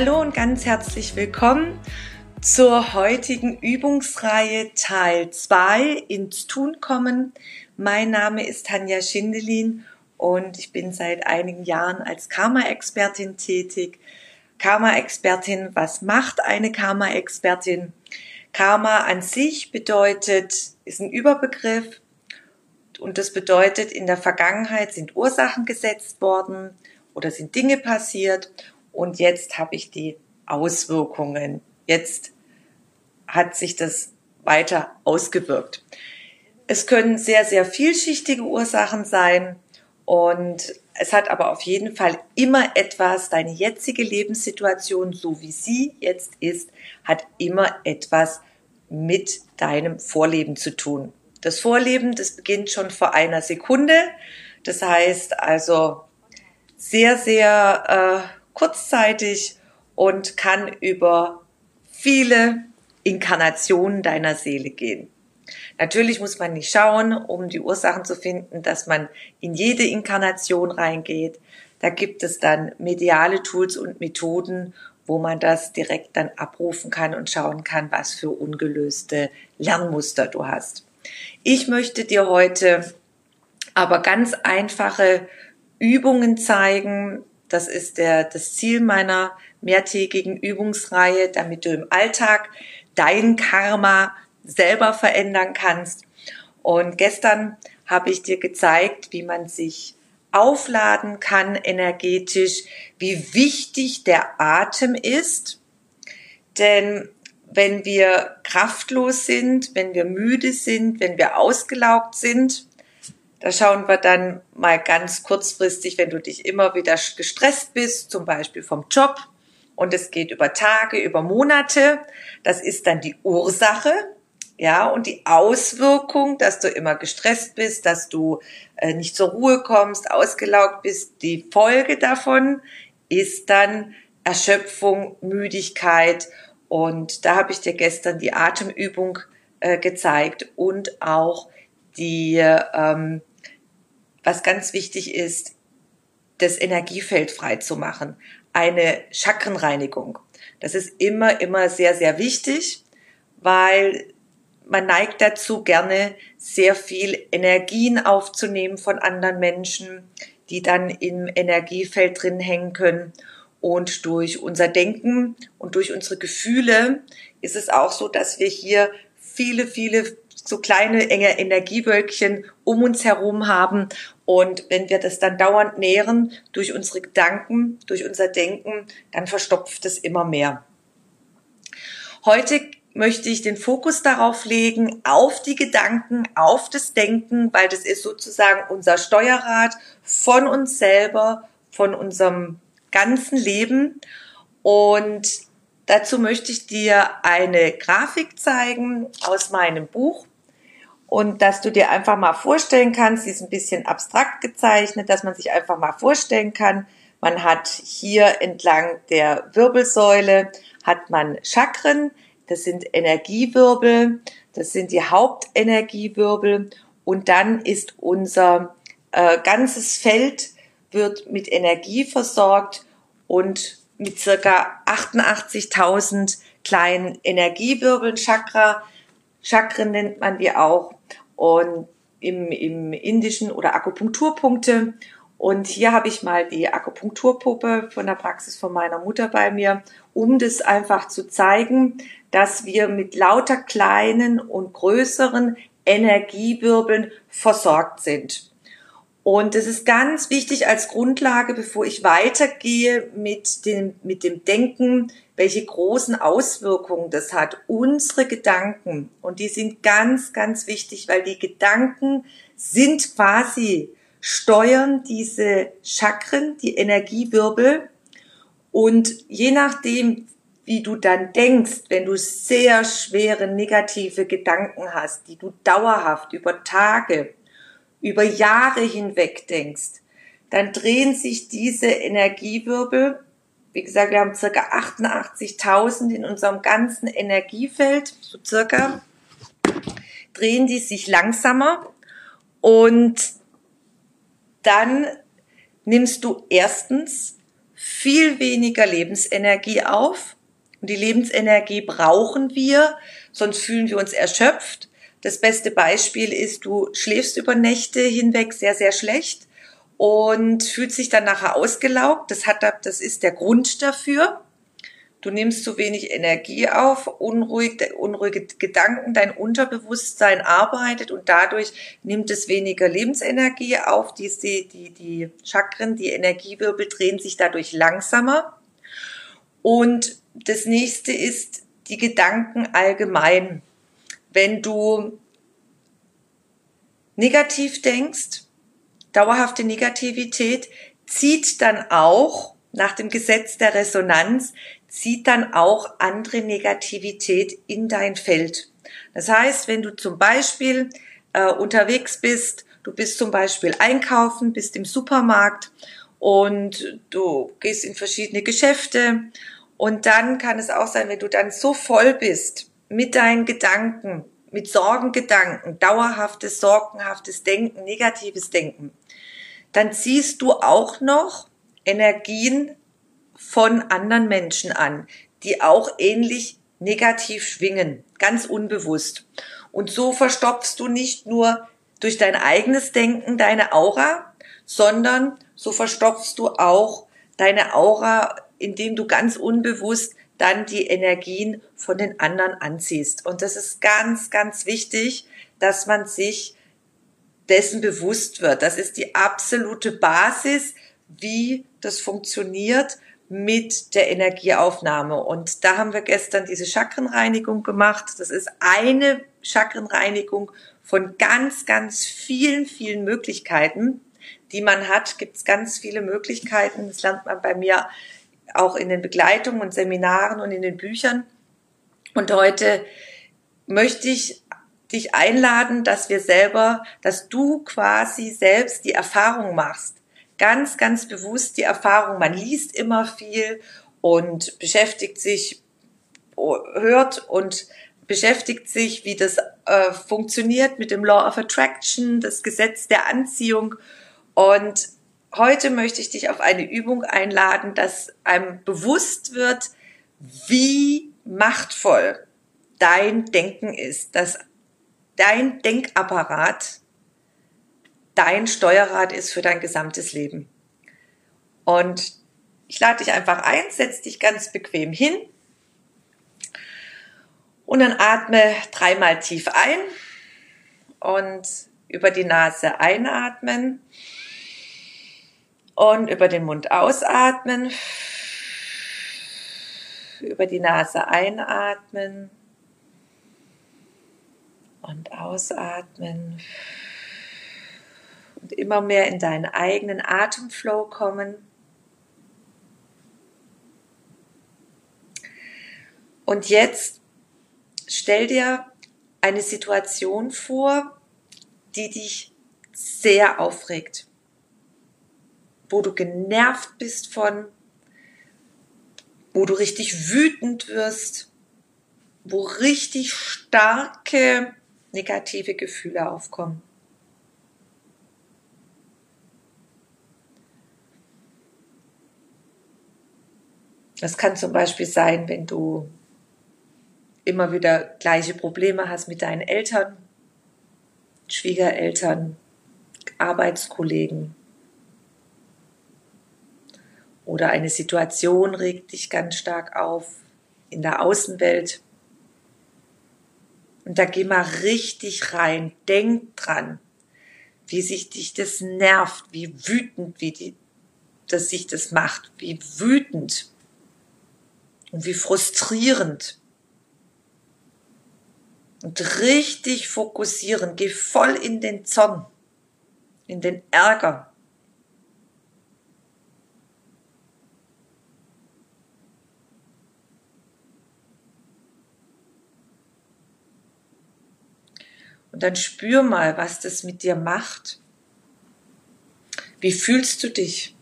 Hallo und ganz herzlich willkommen zur heutigen Übungsreihe Teil 2 ins Tun kommen. Mein Name ist Tanja Schindelin und ich bin seit einigen Jahren als Karma-Expertin tätig. Karma-Expertin, was macht eine Karma-Expertin? Karma an sich bedeutet, ist ein Überbegriff und das bedeutet, in der Vergangenheit sind Ursachen gesetzt worden oder sind Dinge passiert und jetzt habe ich die Auswirkungen. Jetzt hat sich das weiter ausgewirkt. Es können sehr, sehr vielschichtige Ursachen sein und es hat aber auf jeden Fall immer etwas, deine jetzige Lebenssituation, so wie sie jetzt ist, hat immer etwas mit deinem Vorleben zu tun. Das Vorleben, das beginnt schon vor einer Sekunde. Das heißt also sehr, sehr äh, kurzzeitig und kann über viele Inkarnationen deiner Seele gehen. Natürlich muss man nicht schauen, um die Ursachen zu finden, dass man in jede Inkarnation reingeht. Da gibt es dann mediale Tools und Methoden, wo man das direkt dann abrufen kann und schauen kann, was für ungelöste Lernmuster du hast. Ich möchte dir heute aber ganz einfache Übungen zeigen, das ist der, das Ziel meiner mehrtägigen Übungsreihe, damit du im Alltag dein Karma selber verändern kannst. Und gestern habe ich dir gezeigt, wie man sich aufladen kann energetisch, wie wichtig der Atem ist. Denn wenn wir kraftlos sind, wenn wir müde sind, wenn wir ausgelaugt sind, da schauen wir dann mal ganz kurzfristig, wenn du dich immer wieder gestresst bist, zum Beispiel vom Job, und es geht über Tage, über Monate. Das ist dann die Ursache, ja, und die Auswirkung, dass du immer gestresst bist, dass du äh, nicht zur Ruhe kommst, ausgelaugt bist. Die Folge davon ist dann Erschöpfung, Müdigkeit. Und da habe ich dir gestern die Atemübung äh, gezeigt und auch die ähm, was ganz wichtig ist, das Energiefeld frei zu machen. Eine Chakrenreinigung. Das ist immer, immer sehr, sehr wichtig, weil man neigt dazu, gerne sehr viel Energien aufzunehmen von anderen Menschen, die dann im Energiefeld drin hängen können. Und durch unser Denken und durch unsere Gefühle ist es auch so, dass wir hier viele, viele so kleine enge Energiewölkchen um uns herum haben. Und wenn wir das dann dauernd nähren durch unsere Gedanken, durch unser Denken, dann verstopft es immer mehr. Heute möchte ich den Fokus darauf legen, auf die Gedanken, auf das Denken, weil das ist sozusagen unser Steuerrad von uns selber, von unserem ganzen Leben. Und dazu möchte ich dir eine Grafik zeigen aus meinem Buch und dass du dir einfach mal vorstellen kannst, sie ist ein bisschen abstrakt gezeichnet, dass man sich einfach mal vorstellen kann, man hat hier entlang der Wirbelsäule hat man Chakren, das sind Energiewirbel, das sind die Hauptenergiewirbel. Und dann ist unser äh, ganzes Feld wird mit Energie versorgt und mit circa 88.000 kleinen Energiewirbeln, Chakra, Chakren nennt man die auch und im, im indischen oder Akupunkturpunkte. Und hier habe ich mal die Akupunkturpuppe von der Praxis von meiner Mutter bei mir, um das einfach zu zeigen, dass wir mit lauter kleinen und größeren Energiewirbeln versorgt sind. Und das ist ganz wichtig als Grundlage, bevor ich weitergehe mit dem, mit dem Denken, welche großen Auswirkungen das hat. Unsere Gedanken, und die sind ganz, ganz wichtig, weil die Gedanken sind quasi steuern diese Chakren, die Energiewirbel. Und je nachdem, wie du dann denkst, wenn du sehr schwere negative Gedanken hast, die du dauerhaft über Tage, über Jahre hinweg denkst, dann drehen sich diese Energiewirbel, wie gesagt, wir haben circa 88.000 in unserem ganzen Energiefeld, so circa, drehen die sich langsamer und dann nimmst du erstens viel weniger Lebensenergie auf. Und die Lebensenergie brauchen wir, sonst fühlen wir uns erschöpft. Das beste Beispiel ist, du schläfst über Nächte hinweg sehr, sehr schlecht und fühlt sich dann nachher ausgelaugt. Das hat, das ist der Grund dafür. Du nimmst zu wenig Energie auf, unruhig, unruhige Gedanken, dein Unterbewusstsein arbeitet und dadurch nimmt es weniger Lebensenergie auf. Die, die, die Chakren, die Energiewirbel drehen sich dadurch langsamer. Und das nächste ist die Gedanken allgemein. Wenn du negativ denkst, dauerhafte Negativität zieht dann auch nach dem Gesetz der Resonanz, zieht dann auch andere Negativität in dein Feld. Das heißt, wenn du zum Beispiel äh, unterwegs bist, du bist zum Beispiel einkaufen, bist im Supermarkt und du gehst in verschiedene Geschäfte und dann kann es auch sein, wenn du dann so voll bist mit deinen Gedanken, mit Sorgengedanken, dauerhaftes, sorgenhaftes Denken, negatives Denken, dann ziehst du auch noch Energien von anderen Menschen an, die auch ähnlich negativ schwingen, ganz unbewusst. Und so verstopfst du nicht nur durch dein eigenes Denken deine Aura, sondern so verstopfst du auch deine Aura, indem du ganz unbewusst dann die Energien von den anderen anziehst. Und das ist ganz, ganz wichtig, dass man sich dessen bewusst wird. Das ist die absolute Basis, wie das funktioniert mit der Energieaufnahme. Und da haben wir gestern diese Chakrenreinigung gemacht. Das ist eine Chakrenreinigung von ganz, ganz vielen, vielen Möglichkeiten, die man hat. Gibt es ganz viele Möglichkeiten. Das lernt man bei mir auch in den Begleitungen und Seminaren und in den Büchern. Und heute möchte ich dich einladen, dass wir selber, dass du quasi selbst die Erfahrung machst. Ganz, ganz bewusst die Erfahrung. Man liest immer viel und beschäftigt sich, hört und beschäftigt sich, wie das äh, funktioniert mit dem Law of Attraction, das Gesetz der Anziehung. Und heute möchte ich dich auf eine Übung einladen, dass einem bewusst wird, wie machtvoll dein Denken ist, dass dein Denkapparat dein Steuerrad ist für dein gesamtes Leben. Und ich lade dich einfach ein, setz dich ganz bequem hin und dann atme dreimal tief ein und über die Nase einatmen und über den Mund ausatmen, über die Nase einatmen. Und ausatmen. Und immer mehr in deinen eigenen Atemflow kommen. Und jetzt stell dir eine Situation vor, die dich sehr aufregt, wo du genervt bist von, wo du richtig wütend wirst, wo richtig starke negative Gefühle aufkommen. Das kann zum Beispiel sein, wenn du immer wieder gleiche Probleme hast mit deinen Eltern, Schwiegereltern, Arbeitskollegen. Oder eine Situation regt dich ganz stark auf in der Außenwelt. Und da geh mal richtig rein. Denk dran, wie sich dich das nervt, wie wütend, wie die, dass sich das macht, wie wütend und wie frustrierend. Und richtig fokussieren, geh voll in den Zorn. in den Ärger. Und dann spür mal, was das mit dir macht. Wie fühlst du dich?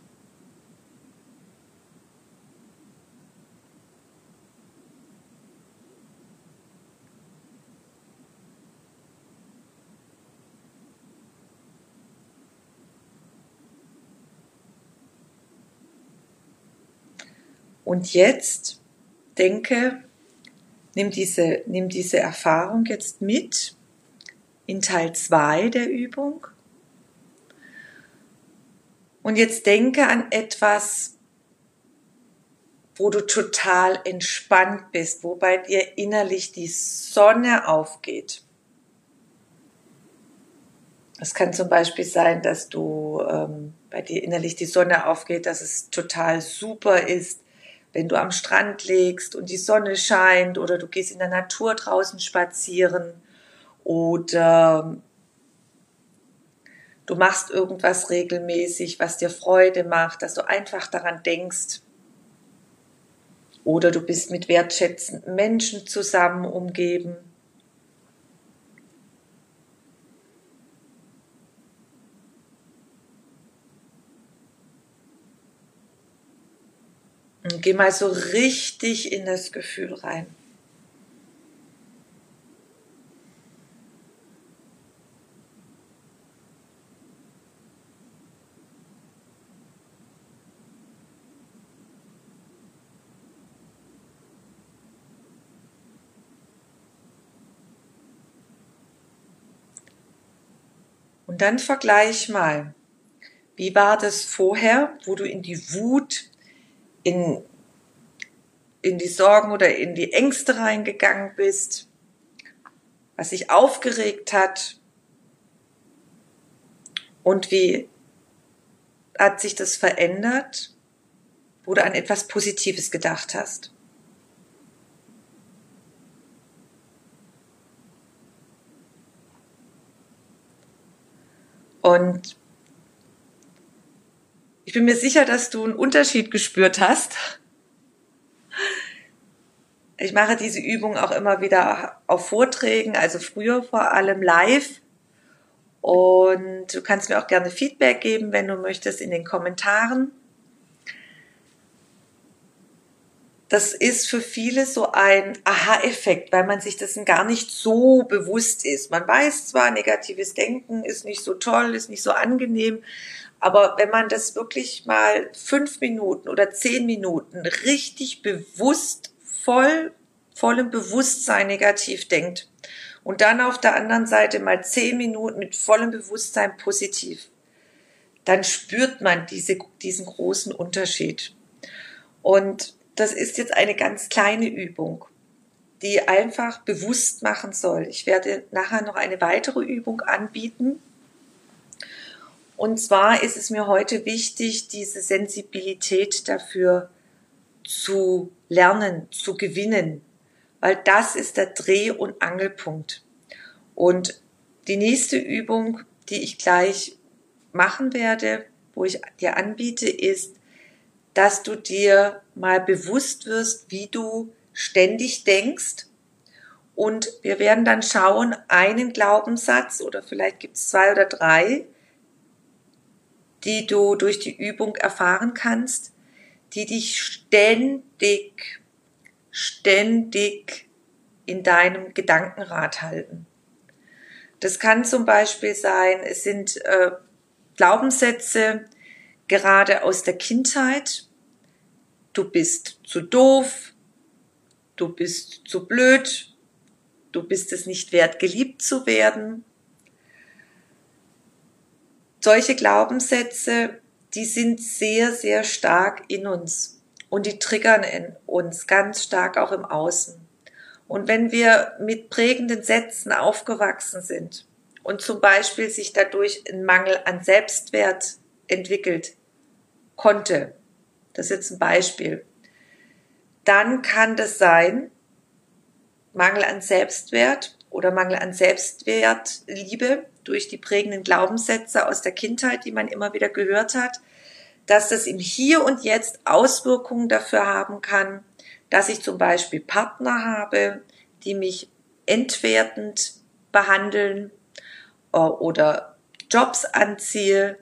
Und jetzt denke, nimm diese, nimm diese Erfahrung jetzt mit in Teil 2 der Übung. Und jetzt denke an etwas, wo du total entspannt bist, wo bei dir innerlich die Sonne aufgeht. Es kann zum Beispiel sein, dass du ähm, bei dir innerlich die Sonne aufgeht, dass es total super ist, wenn du am Strand legst und die Sonne scheint oder du gehst in der Natur draußen spazieren oder du machst irgendwas regelmäßig, was dir Freude macht, dass du einfach daran denkst. Oder du bist mit wertschätzenden Menschen zusammen umgeben. Und geh mal so richtig in das Gefühl rein. Und dann vergleich mal, wie war das vorher, wo du in die Wut in, in die Sorgen oder in die Ängste reingegangen bist, was sich aufgeregt hat und wie hat sich das verändert, wo du an etwas Positives gedacht hast. Und ich bin mir sicher, dass du einen Unterschied gespürt hast. Ich mache diese Übung auch immer wieder auf Vorträgen, also früher vor allem live. Und du kannst mir auch gerne Feedback geben, wenn du möchtest, in den Kommentaren. Das ist für viele so ein Aha-Effekt, weil man sich dessen gar nicht so bewusst ist. Man weiß zwar, negatives Denken ist nicht so toll, ist nicht so angenehm, aber wenn man das wirklich mal fünf Minuten oder zehn Minuten richtig bewusst, voll, vollem Bewusstsein negativ denkt und dann auf der anderen Seite mal zehn Minuten mit vollem Bewusstsein positiv, dann spürt man diese, diesen großen Unterschied. Und das ist jetzt eine ganz kleine Übung, die einfach bewusst machen soll. Ich werde nachher noch eine weitere Übung anbieten, und zwar ist es mir heute wichtig, diese Sensibilität dafür zu lernen, zu gewinnen, weil das ist der Dreh- und Angelpunkt. Und die nächste Übung, die ich gleich machen werde, wo ich dir anbiete, ist, dass du dir mal bewusst wirst, wie du ständig denkst. Und wir werden dann schauen, einen Glaubenssatz oder vielleicht gibt es zwei oder drei, die du durch die Übung erfahren kannst, die dich ständig, ständig in deinem Gedankenrad halten. Das kann zum Beispiel sein, es sind äh, Glaubenssätze gerade aus der Kindheit. Du bist zu doof, du bist zu blöd, du bist es nicht wert, geliebt zu werden, solche Glaubenssätze, die sind sehr, sehr stark in uns. Und die triggern in uns ganz stark auch im Außen. Und wenn wir mit prägenden Sätzen aufgewachsen sind und zum Beispiel sich dadurch ein Mangel an Selbstwert entwickelt konnte, das ist jetzt ein Beispiel, dann kann das sein, Mangel an Selbstwert oder Mangel an Selbstwert, Liebe durch die prägenden Glaubenssätze aus der Kindheit, die man immer wieder gehört hat, dass das im Hier und Jetzt Auswirkungen dafür haben kann, dass ich zum Beispiel Partner habe, die mich entwertend behandeln äh, oder Jobs anziehe,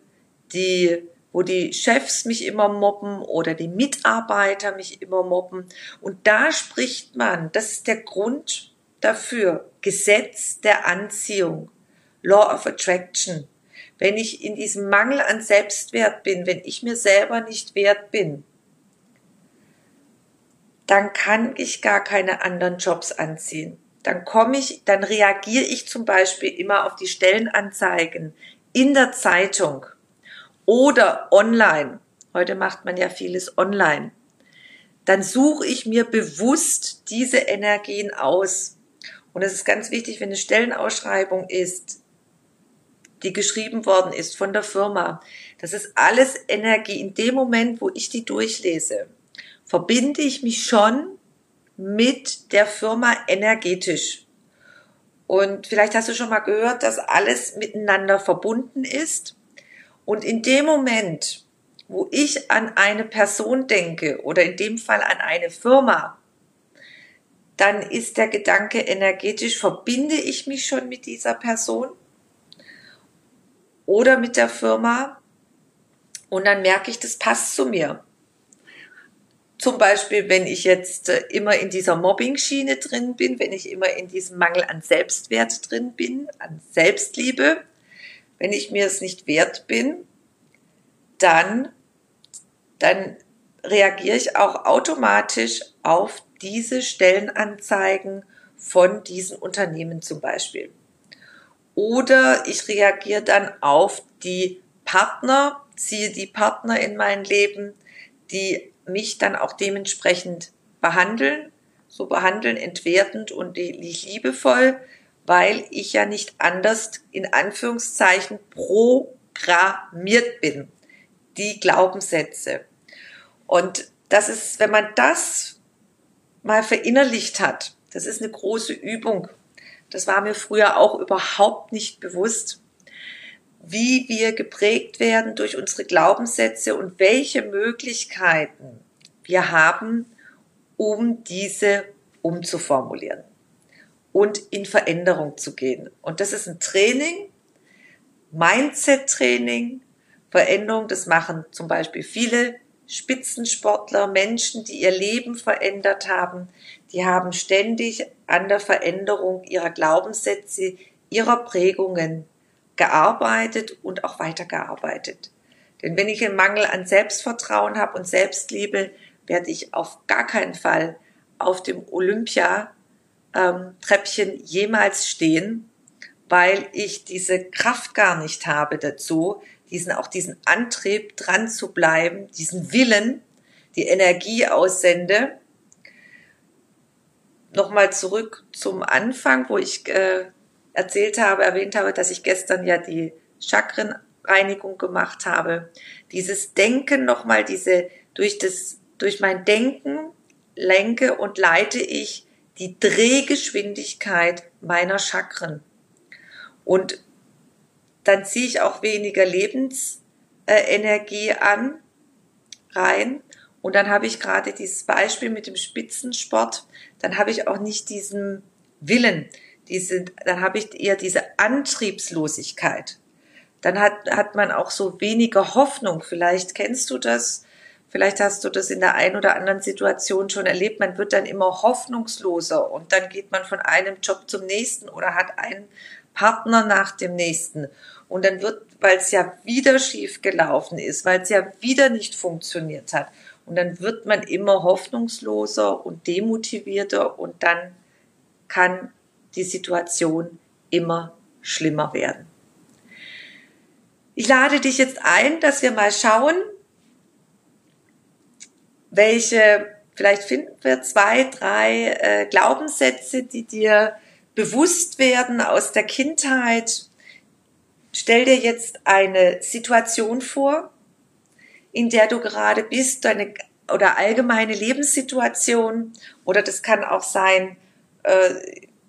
die wo die Chefs mich immer mobben oder die Mitarbeiter mich immer mobben. Und da spricht man, das ist der Grund dafür, Gesetz der Anziehung, Law of Attraction. Wenn ich in diesem Mangel an Selbstwert bin, wenn ich mir selber nicht wert bin, dann kann ich gar keine anderen Jobs anziehen. Dann komme ich, dann reagiere ich zum Beispiel immer auf die Stellenanzeigen in der Zeitung oder online, heute macht man ja vieles online, dann suche ich mir bewusst diese Energien aus. Und es ist ganz wichtig, wenn eine Stellenausschreibung ist, die geschrieben worden ist von der Firma, das ist alles Energie. In dem Moment, wo ich die durchlese, verbinde ich mich schon mit der Firma energetisch. Und vielleicht hast du schon mal gehört, dass alles miteinander verbunden ist. Und in dem Moment, wo ich an eine Person denke oder in dem Fall an eine Firma, dann ist der Gedanke energetisch, verbinde ich mich schon mit dieser Person oder mit der Firma und dann merke ich, das passt zu mir. Zum Beispiel, wenn ich jetzt äh, immer in dieser Mobbing-Schiene drin bin, wenn ich immer in diesem Mangel an Selbstwert drin bin, an Selbstliebe, wenn ich mir es nicht wert bin, dann, dann reagiere ich auch automatisch auf diese Stellenanzeigen von diesen Unternehmen zum Beispiel. Oder ich reagiere dann auf die Partner, ziehe die Partner in mein Leben, die mich dann auch dementsprechend behandeln, so behandeln, entwertend und liebevoll, weil ich ja nicht anders in Anführungszeichen programmiert bin. Die Glaubenssätze. Und das ist, wenn man das mal verinnerlicht hat, das ist eine große Übung. Das war mir früher auch überhaupt nicht bewusst, wie wir geprägt werden durch unsere Glaubenssätze und welche Möglichkeiten wir haben, um diese umzuformulieren und in Veränderung zu gehen. Und das ist ein Training, Mindset-Training, Veränderung. Das machen zum Beispiel viele Spitzensportler, Menschen, die ihr Leben verändert haben. Die haben ständig an der Veränderung ihrer Glaubenssätze, ihrer Prägungen gearbeitet und auch weitergearbeitet. Denn wenn ich einen Mangel an Selbstvertrauen habe und Selbstliebe, werde ich auf gar keinen Fall auf dem Olympia ähm, Treppchen jemals stehen, weil ich diese Kraft gar nicht habe dazu, diesen auch diesen Antrieb dran zu bleiben, diesen Willen, die Energie aussende. Nochmal zurück zum Anfang, wo ich äh, erzählt habe, erwähnt habe, dass ich gestern ja die Chakrenreinigung gemacht habe. Dieses Denken nochmal, diese durch das durch mein Denken lenke und leite ich die Drehgeschwindigkeit meiner Chakren. Und dann ziehe ich auch weniger Lebensenergie an, rein. Und dann habe ich gerade dieses Beispiel mit dem Spitzensport, dann habe ich auch nicht diesen Willen, diese, dann habe ich eher diese Antriebslosigkeit. Dann hat, hat man auch so weniger Hoffnung. Vielleicht kennst du das, Vielleicht hast du das in der einen oder anderen Situation schon erlebt. Man wird dann immer hoffnungsloser und dann geht man von einem Job zum nächsten oder hat einen Partner nach dem nächsten. Und dann wird, weil es ja wieder schief gelaufen ist, weil es ja wieder nicht funktioniert hat. Und dann wird man immer hoffnungsloser und demotivierter und dann kann die Situation immer schlimmer werden. Ich lade dich jetzt ein, dass wir mal schauen, welche, vielleicht finden wir zwei, drei äh, Glaubenssätze, die dir bewusst werden aus der Kindheit. Stell dir jetzt eine Situation vor, in der du gerade bist, deine oder allgemeine Lebenssituation oder das kann auch sein, äh,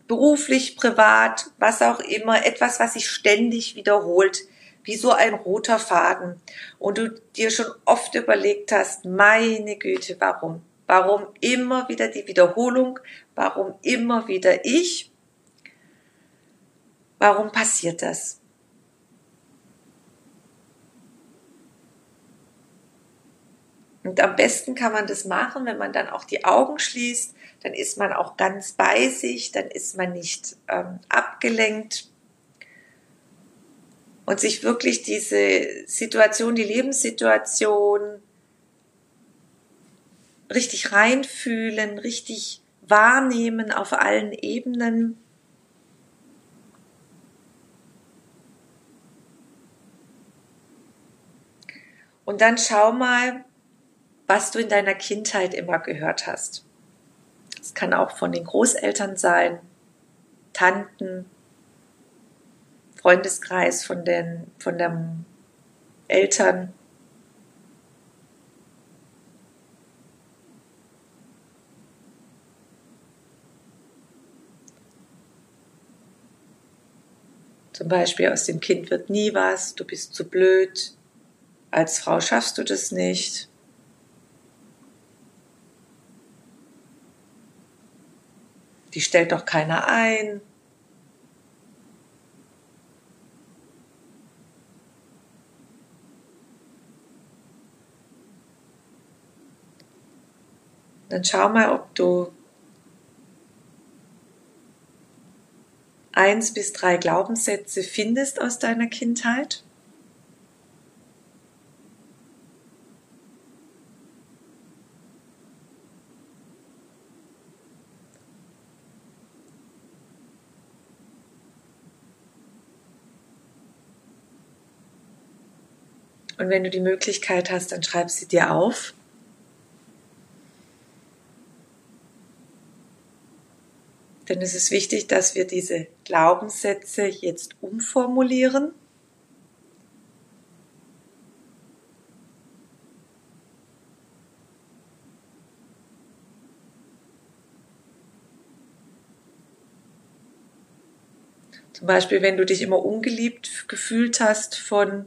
beruflich, privat, was auch immer, etwas, was sich ständig wiederholt, wie so ein roter Faden. Und du dir schon oft überlegt hast, meine Güte, warum? Warum immer wieder die Wiederholung? Warum immer wieder ich? Warum passiert das? Und am besten kann man das machen, wenn man dann auch die Augen schließt, dann ist man auch ganz bei sich, dann ist man nicht ähm, abgelenkt und sich wirklich diese Situation, die Lebenssituation richtig reinfühlen, richtig wahrnehmen auf allen Ebenen. Und dann schau mal, was du in deiner Kindheit immer gehört hast. Es kann auch von den Großeltern sein, Tanten, Freundeskreis von den, von den Eltern. Zum Beispiel aus dem Kind wird nie was, du bist zu blöd, als Frau schaffst du das nicht. die stellt doch keiner ein. Dann schau mal, ob du eins bis drei Glaubenssätze findest aus deiner Kindheit. Und wenn du die Möglichkeit hast, dann schreib sie dir auf. Denn es ist wichtig, dass wir diese Glaubenssätze jetzt umformulieren. Zum Beispiel, wenn du dich immer ungeliebt gefühlt hast von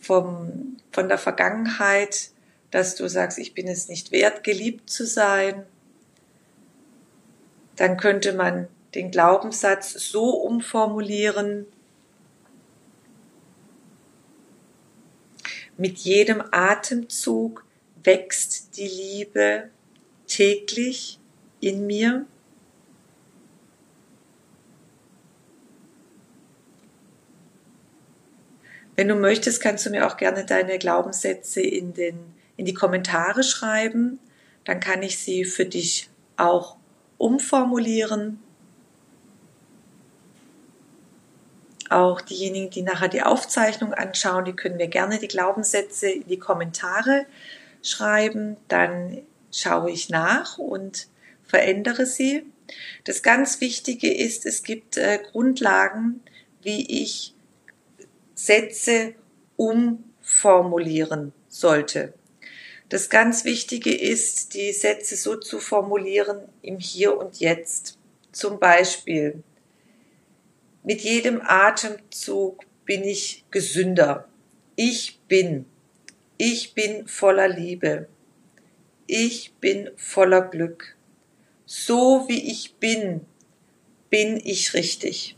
vom, von der Vergangenheit, dass du sagst, ich bin es nicht wert, geliebt zu sein, dann könnte man den Glaubenssatz so umformulieren, mit jedem Atemzug wächst die Liebe täglich in mir. Wenn du möchtest, kannst du mir auch gerne deine Glaubenssätze in, den, in die Kommentare schreiben. Dann kann ich sie für dich auch umformulieren. Auch diejenigen, die nachher die Aufzeichnung anschauen, die können mir gerne die Glaubenssätze in die Kommentare schreiben. Dann schaue ich nach und verändere sie. Das ganz Wichtige ist, es gibt äh, Grundlagen, wie ich Sätze umformulieren sollte. Das ganz Wichtige ist, die Sätze so zu formulieren im Hier und Jetzt. Zum Beispiel, mit jedem Atemzug bin ich gesünder. Ich bin. Ich bin voller Liebe. Ich bin voller Glück. So wie ich bin, bin ich richtig.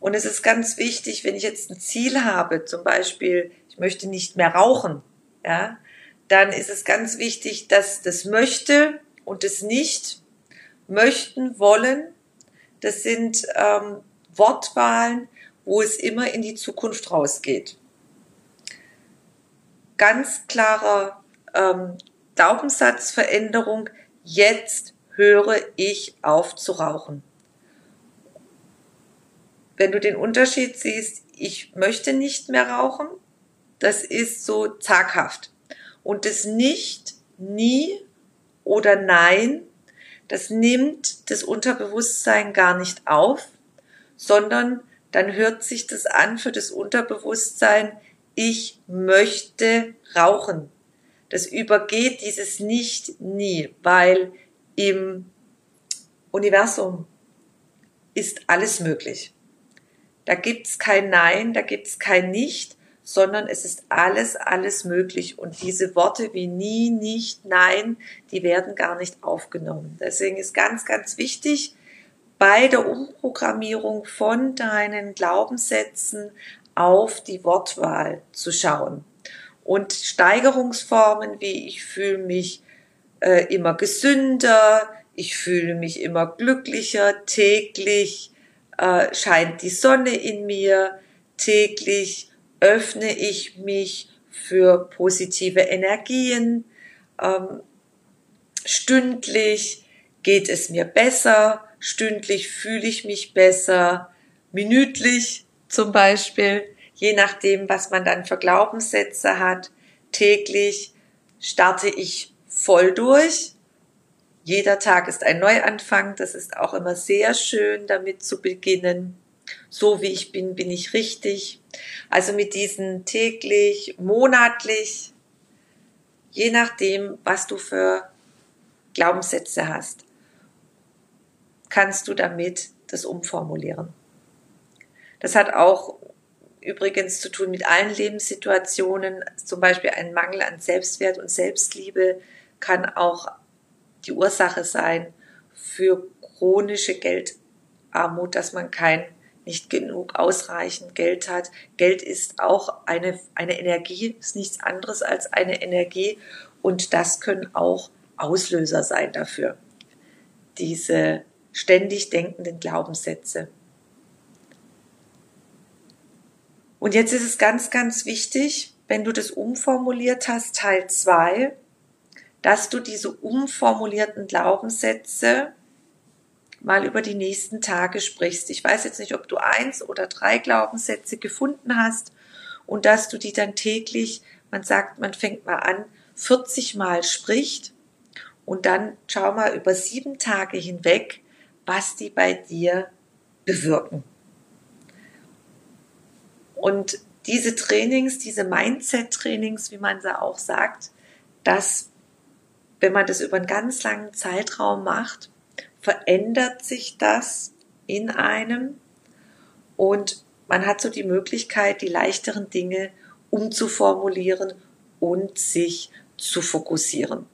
Und es ist ganz wichtig, wenn ich jetzt ein Ziel habe, zum Beispiel, ich möchte nicht mehr rauchen, ja, dann ist es ganz wichtig, dass das möchte und das nicht möchten, wollen, das sind ähm, Wortwahlen, wo es immer in die Zukunft rausgeht. Ganz klarer ähm, Glaubenssatzveränderung, jetzt höre ich auf zu rauchen. Wenn du den Unterschied siehst, ich möchte nicht mehr rauchen, das ist so zaghaft. Und das nicht, nie oder nein, das nimmt das Unterbewusstsein gar nicht auf, sondern dann hört sich das an für das Unterbewusstsein, ich möchte rauchen. Das übergeht dieses nicht nie, weil im Universum ist alles möglich. Da gibt's kein Nein, da gibt's kein Nicht, sondern es ist alles, alles möglich. Und diese Worte wie nie, nicht, nein, die werden gar nicht aufgenommen. Deswegen ist ganz, ganz wichtig, bei der Umprogrammierung von deinen Glaubenssätzen auf die Wortwahl zu schauen. Und Steigerungsformen wie ich fühle mich äh, immer gesünder, ich fühle mich immer glücklicher, täglich äh, scheint die Sonne in mir, täglich öffne ich mich für positive Energien. Ähm, stündlich geht es mir besser, stündlich fühle ich mich besser, minütlich zum Beispiel, je nachdem, was man dann für Glaubenssätze hat. Täglich starte ich voll durch. Jeder Tag ist ein Neuanfang. Das ist auch immer sehr schön, damit zu beginnen so wie ich bin, bin ich richtig. Also mit diesen täglich, monatlich, je nachdem, was du für Glaubenssätze hast, kannst du damit das umformulieren. Das hat auch übrigens zu tun mit allen Lebenssituationen. Zum Beispiel ein Mangel an Selbstwert und Selbstliebe kann auch die Ursache sein für chronische Geldarmut, dass man kein nicht genug ausreichend Geld hat. Geld ist auch eine, eine Energie, ist nichts anderes als eine Energie und das können auch Auslöser sein dafür. Diese ständig denkenden Glaubenssätze. Und jetzt ist es ganz, ganz wichtig, wenn du das umformuliert hast, Teil 2, dass du diese umformulierten Glaubenssätze mal über die nächsten Tage sprichst. Ich weiß jetzt nicht, ob du eins oder drei Glaubenssätze gefunden hast und dass du die dann täglich, man sagt, man fängt mal an, 40 Mal spricht und dann schau mal über sieben Tage hinweg, was die bei dir bewirken. Und diese Trainings, diese Mindset-Trainings, wie man sie auch sagt, dass, wenn man das über einen ganz langen Zeitraum macht, verändert sich das in einem und man hat so die Möglichkeit, die leichteren Dinge umzuformulieren und sich zu fokussieren.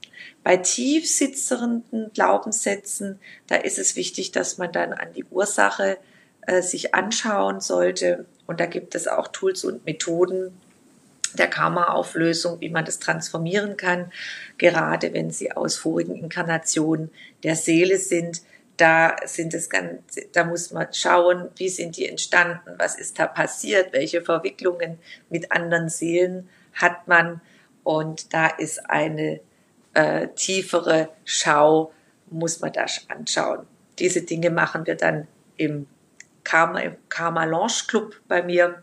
Bei tief sitzenden Glaubenssätzen, da ist es wichtig, dass man dann an die Ursache äh, sich anschauen sollte. Und da gibt es auch Tools und Methoden der Karma-Auflösung, wie man das transformieren kann gerade wenn sie aus vorigen Inkarnationen der Seele sind. Da sind es ganz, da muss man schauen, wie sind die entstanden, was ist da passiert, welche Verwicklungen mit anderen Seelen hat man. Und da ist eine äh, tiefere Schau, muss man da anschauen. Diese Dinge machen wir dann im Karma, im Karma Launch Club bei mir,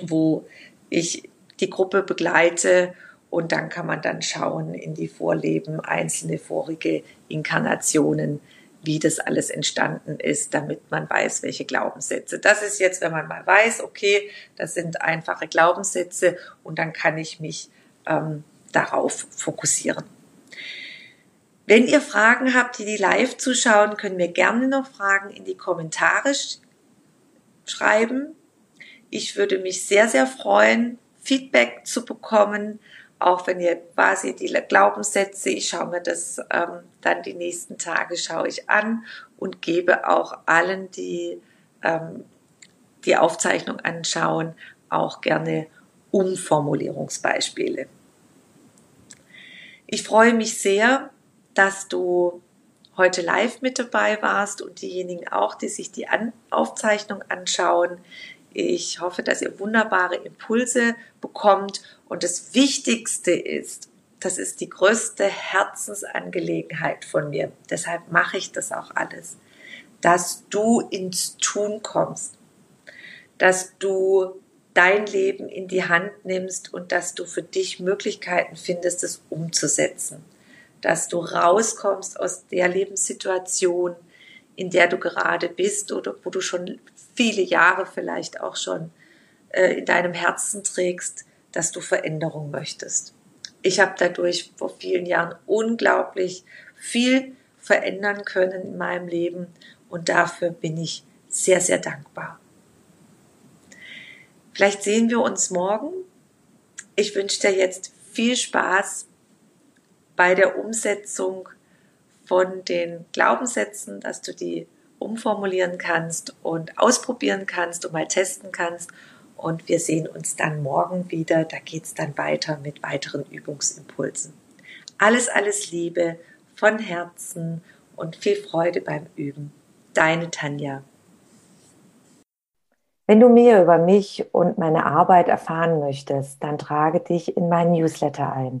wo ich die Gruppe begleite und dann kann man dann schauen in die Vorleben, einzelne vorige Inkarnationen, wie das alles entstanden ist, damit man weiß, welche Glaubenssätze. Das ist jetzt, wenn man mal weiß, okay, das sind einfache Glaubenssätze und dann kann ich mich ähm, darauf fokussieren. Wenn ihr Fragen habt, die die live zuschauen, können wir gerne noch Fragen in die Kommentare schreiben. Ich würde mich sehr, sehr freuen, Feedback zu bekommen auch wenn ihr quasi die Glaubenssätze, ich schaue mir das ähm, dann die nächsten Tage, schaue ich an und gebe auch allen, die ähm, die Aufzeichnung anschauen, auch gerne Umformulierungsbeispiele. Ich freue mich sehr, dass du heute live mit dabei warst und diejenigen auch, die sich die An Aufzeichnung anschauen. Ich hoffe, dass ihr wunderbare Impulse bekommt und das Wichtigste ist, das ist die größte Herzensangelegenheit von mir. Deshalb mache ich das auch alles, dass du ins Tun kommst, dass du dein Leben in die Hand nimmst und dass du für dich Möglichkeiten findest, es umzusetzen, dass du rauskommst aus der Lebenssituation, in der du gerade bist oder wo du schon viele Jahre vielleicht auch schon äh, in deinem Herzen trägst, dass du Veränderung möchtest. Ich habe dadurch vor vielen Jahren unglaublich viel verändern können in meinem Leben und dafür bin ich sehr, sehr dankbar. Vielleicht sehen wir uns morgen. Ich wünsche dir jetzt viel Spaß bei der Umsetzung von den Glaubenssätzen, dass du die umformulieren kannst und ausprobieren kannst und mal testen kannst. Und wir sehen uns dann morgen wieder. Da geht es dann weiter mit weiteren Übungsimpulsen. Alles, alles Liebe von Herzen und viel Freude beim Üben. Deine Tanja. Wenn du mehr über mich und meine Arbeit erfahren möchtest, dann trage dich in meinen Newsletter ein.